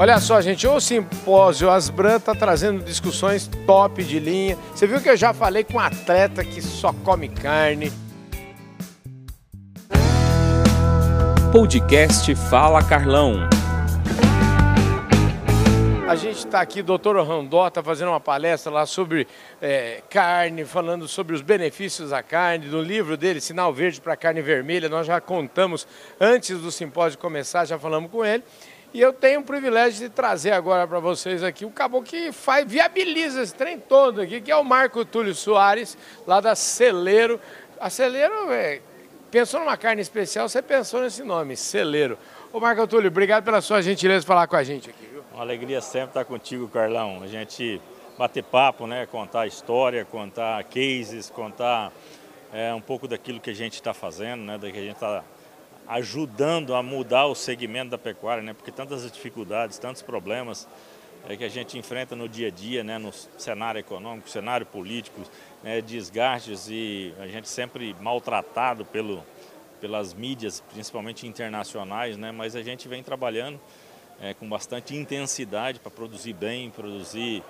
Olha só, gente, o Simpósio Asbran está trazendo discussões top de linha. Você viu que eu já falei com um atleta que só come carne. Podcast Fala Carlão. A gente está aqui, doutor Randó está fazendo uma palestra lá sobre é, carne, falando sobre os benefícios da carne, do livro dele, Sinal Verde para Carne Vermelha. Nós já contamos antes do simpósio começar, já falamos com ele. E eu tenho o privilégio de trazer agora para vocês aqui o caboclo que faz, viabiliza esse trem todo aqui, que é o Marco Túlio Soares, lá da Celeiro. A Celeiro, é, pensou numa carne especial, você pensou nesse nome, Celeiro. Ô Marco Túlio, obrigado pela sua gentileza de falar com a gente aqui. Viu? Uma alegria sempre estar contigo, Carlão. A gente bater papo, né? contar história, contar cases, contar é, um pouco daquilo que a gente está fazendo, né? da que a gente está ajudando a mudar o segmento da pecuária, né? porque tantas dificuldades, tantos problemas é, que a gente enfrenta no dia a dia, né? no cenário econômico, cenário político, né? desgastes e a gente sempre maltratado pelo, pelas mídias, principalmente internacionais, né? mas a gente vem trabalhando é, com bastante intensidade para produzir bem, produzir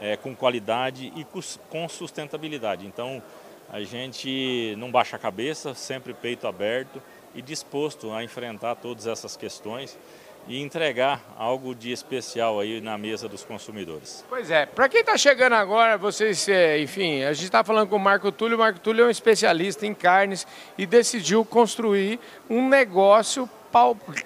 é, com qualidade e com sustentabilidade. Então a gente não baixa a cabeça, sempre peito aberto, e disposto a enfrentar todas essas questões e entregar algo de especial aí na mesa dos consumidores. Pois é, para quem está chegando agora, vocês, é, enfim, a gente está falando com o Marco Túlio, o Marco Túlio é um especialista em carnes e decidiu construir um negócio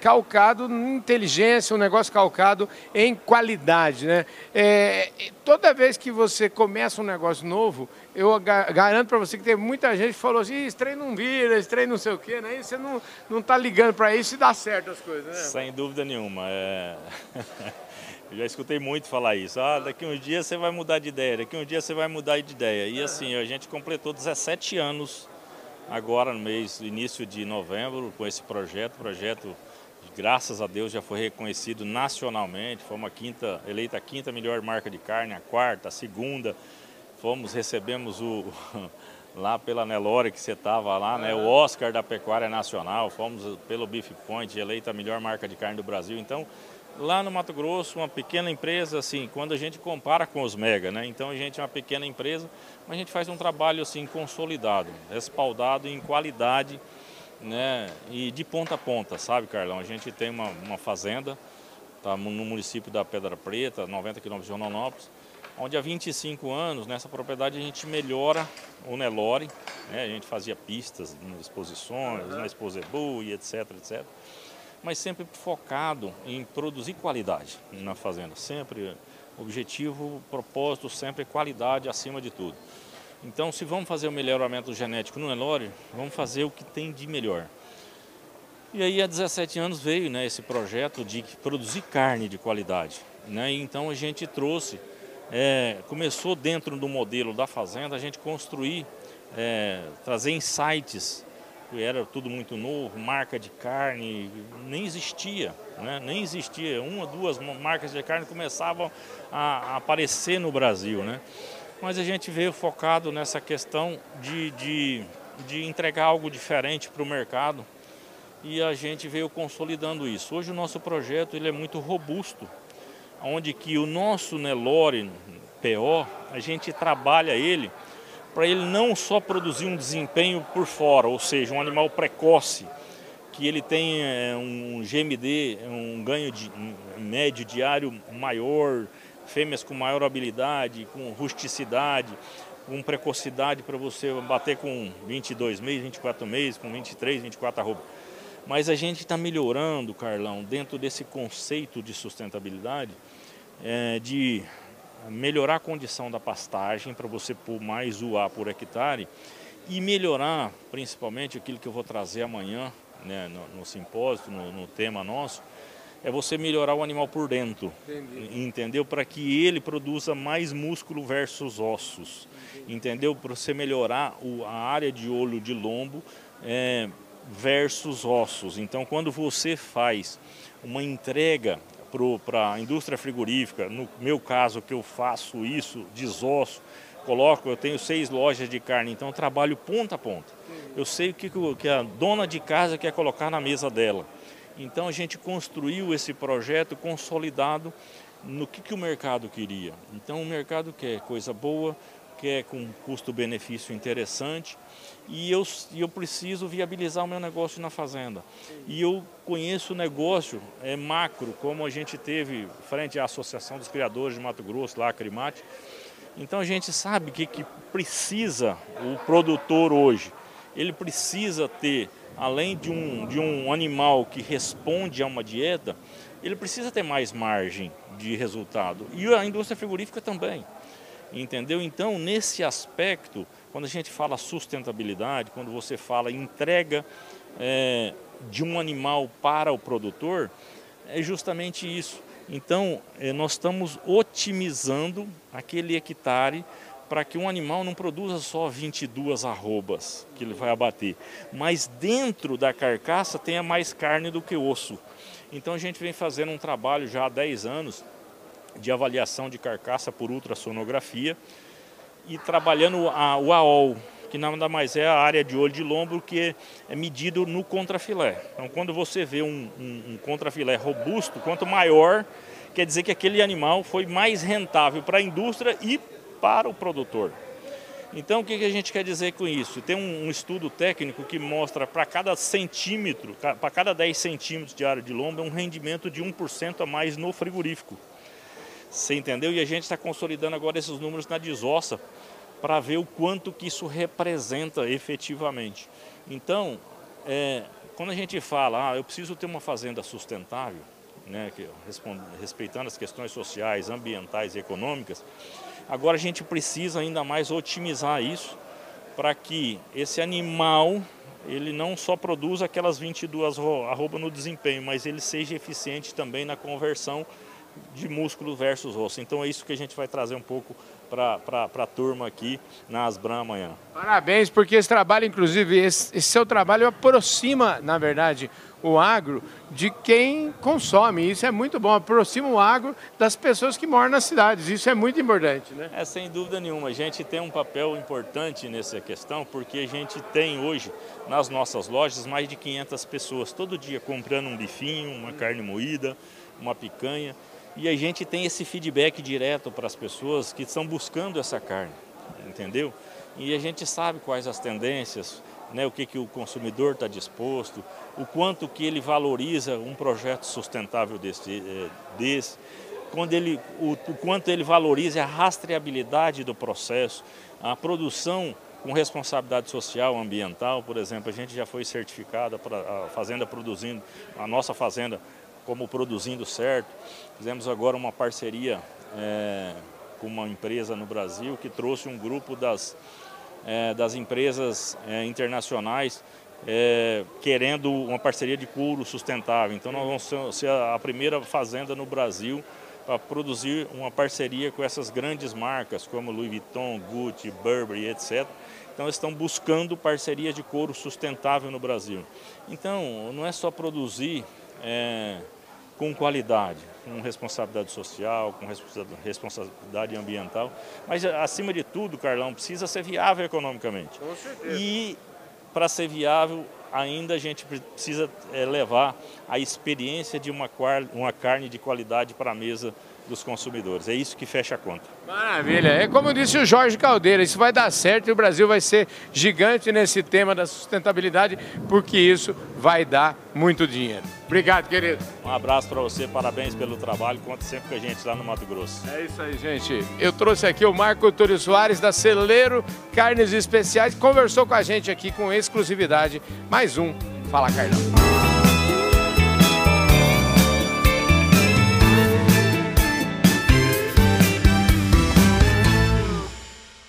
calcado em inteligência, um negócio calcado em qualidade. Né? É, toda vez que você começa um negócio novo, eu garanto para você que tem muita gente que falou assim, esse trem não vira, esse trem não sei o quê, né? E você não, não tá ligando para isso e dá certo as coisas, né? Sem dúvida nenhuma. É... Eu já escutei muito falar isso. Ah, daqui uns dias você vai mudar de ideia, daqui uns dias você vai mudar de ideia. E assim, a gente completou 17 anos agora no mês, início de novembro, com esse projeto. O projeto, graças a Deus, já foi reconhecido nacionalmente. Fomos a quinta, eleita a quinta melhor marca de carne, a quarta, a segunda. Fomos, recebemos o lá pela Nelore que você estava lá, né? O Oscar da Pecuária Nacional. Fomos pelo Beef Point, eleita a melhor marca de carne do Brasil. Então, lá no Mato Grosso, uma pequena empresa, assim, quando a gente compara com os mega, né? Então a gente é uma pequena empresa, mas a gente faz um trabalho assim consolidado, respaldado em qualidade, né? E de ponta a ponta, sabe, Carlão? A gente tem uma, uma fazenda, tá no município da Pedra Preta, 90 quilômetros de Rondonópolis, onde há 25 anos, nessa propriedade, a gente melhora o Nelore, né? a gente fazia pistas nas exposições, na Exposebu e etc, etc mas sempre focado em produzir qualidade na fazenda. Sempre objetivo, propósito, sempre qualidade acima de tudo. Então, se vamos fazer o melhoramento genético no Nelore, vamos fazer o que tem de melhor. E aí, há 17 anos veio né, esse projeto de produzir carne de qualidade. Né? Então, a gente trouxe, é, começou dentro do modelo da fazenda, a gente construir, é, trazer insights era tudo muito novo, marca de carne nem existia, né? nem existia. Uma, duas marcas de carne começavam a, aparecer no Brasil, né? Mas a gente veio focado nessa questão de, de, de entregar algo diferente para o mercado e a gente veio consolidando isso. Hoje o nosso projeto ele é muito robusto, onde que o nosso Nelore PO, a gente trabalha ele para ele não só produzir um desempenho por fora, ou seja, um animal precoce, que ele tem é, um GMD, um ganho de, um médio diário maior, fêmeas com maior habilidade, com rusticidade, com precocidade para você bater com 22 meses, 24 meses, com 23, 24 arroba. Mas a gente está melhorando, Carlão, dentro desse conceito de sustentabilidade, é, de melhorar a condição da pastagem para você pôr mais UA por hectare e melhorar principalmente aquilo que eu vou trazer amanhã né, no, no simpósio, no, no, tema nosso, é você melhorar o animal por dentro, Entendi. entendeu? Para que ele produza mais músculo versus ossos, Entendi. entendeu? Para você melhorar o, a área de olho de lombo é, versus ossos. Então, quando você faz uma entrega para a indústria frigorífica, no meu caso que eu faço isso, desosso, coloco, eu tenho seis lojas de carne, então eu trabalho ponta a ponta. Eu sei o que, que a dona de casa quer colocar na mesa dela. Então a gente construiu esse projeto consolidado no que, que o mercado queria. Então o mercado quer coisa boa, quer com custo-benefício interessante e eu, eu preciso viabilizar o meu negócio na fazenda. E eu conheço o negócio é, macro, como a gente teve frente à Associação dos Criadores de Mato Grosso, lá a Crimate. Então a gente sabe que, que precisa o produtor hoje. Ele precisa ter além de um, de um animal que responde a uma dieta, ele precisa ter mais margem de resultado. E a indústria frigorífica também. Entendeu? Então, nesse aspecto, quando a gente fala sustentabilidade, quando você fala entrega é, de um animal para o produtor, é justamente isso. Então, é, nós estamos otimizando aquele hectare para que um animal não produza só 22 arrobas que ele vai abater, mas dentro da carcaça tenha mais carne do que osso. Então a gente vem fazendo um trabalho já há 10 anos de avaliação de carcaça por ultrassonografia e trabalhando a, o AOL, que nada mais é a área de olho de lombo que é medido no contrafilé. Então quando você vê um, um, um contrafilé robusto, quanto maior, quer dizer que aquele animal foi mais rentável para a indústria e para o produtor. Então, o que a gente quer dizer com isso? Tem um, estudo técnico que mostra para cada centímetro, para cada 10 centímetros de área de lomba, um rendimento de 1% a mais no frigorífico. Você entendeu? E a gente está consolidando agora esses números na desossa para ver o quanto que isso representa efetivamente. Então, é, quando a gente fala, ah, eu preciso ter uma fazenda sustentável, né, que, respeitando as questões sociais, ambientais e econômicas, Agora a gente precisa ainda mais otimizar isso para que esse animal ele não só produza aquelas 22 arroba no desempenho, mas ele seja eficiente também na conversão de músculo versus osso. Então é isso que a gente vai trazer um pouco para a turma aqui na Asbram amanhã. Parabéns, porque esse trabalho, inclusive, esse, esse seu trabalho aproxima, na verdade, o agro de quem consome. Isso é muito bom, aproxima o agro das pessoas que moram nas cidades. Isso é muito importante, né? É, sem dúvida nenhuma. A gente tem um papel importante nessa questão, porque a gente tem hoje nas nossas lojas mais de 500 pessoas todo dia comprando um bifinho, uma carne moída, uma picanha. E a gente tem esse feedback direto para as pessoas que estão buscando essa carne, entendeu? E a gente sabe quais as tendências, né, o que, que o consumidor está disposto, o quanto que ele valoriza um projeto sustentável desse, eh, desse quando ele, o, o quanto ele valoriza a rastreabilidade do processo, a produção com responsabilidade social, ambiental, por exemplo, a gente já foi certificada para a fazenda produzindo, a nossa fazenda como produzindo certo. Fizemos agora uma parceria é, com uma empresa no Brasil que trouxe um grupo das é, das empresas é, internacionais é, querendo uma parceria de couro sustentável. Então nós vamos ser a primeira fazenda no Brasil para produzir uma parceria com essas grandes marcas como Louis Vuitton, Gucci, Burberry, etc. Então estão buscando parceria de couro sustentável no Brasil. Então não é só produzir é, com qualidade, com responsabilidade social, com responsabilidade ambiental, mas acima de tudo, Carlão, precisa ser viável economicamente. Com certeza. E para ser viável, ainda a gente precisa é, levar a experiência de uma, uma carne de qualidade para a mesa dos consumidores. É isso que fecha a conta. Maravilha. É como disse o Jorge Caldeira, isso vai dar certo e o Brasil vai ser gigante nesse tema da sustentabilidade, porque isso vai dar muito dinheiro. Obrigado, querido. Um abraço para você, parabéns pelo trabalho, conta sempre com a gente lá no Mato Grosso. É isso aí, gente. Eu trouxe aqui o Marco Túlio Soares, da Celeiro Carnes Especiais, conversou com a gente aqui com exclusividade. Mais um Fala Carlão.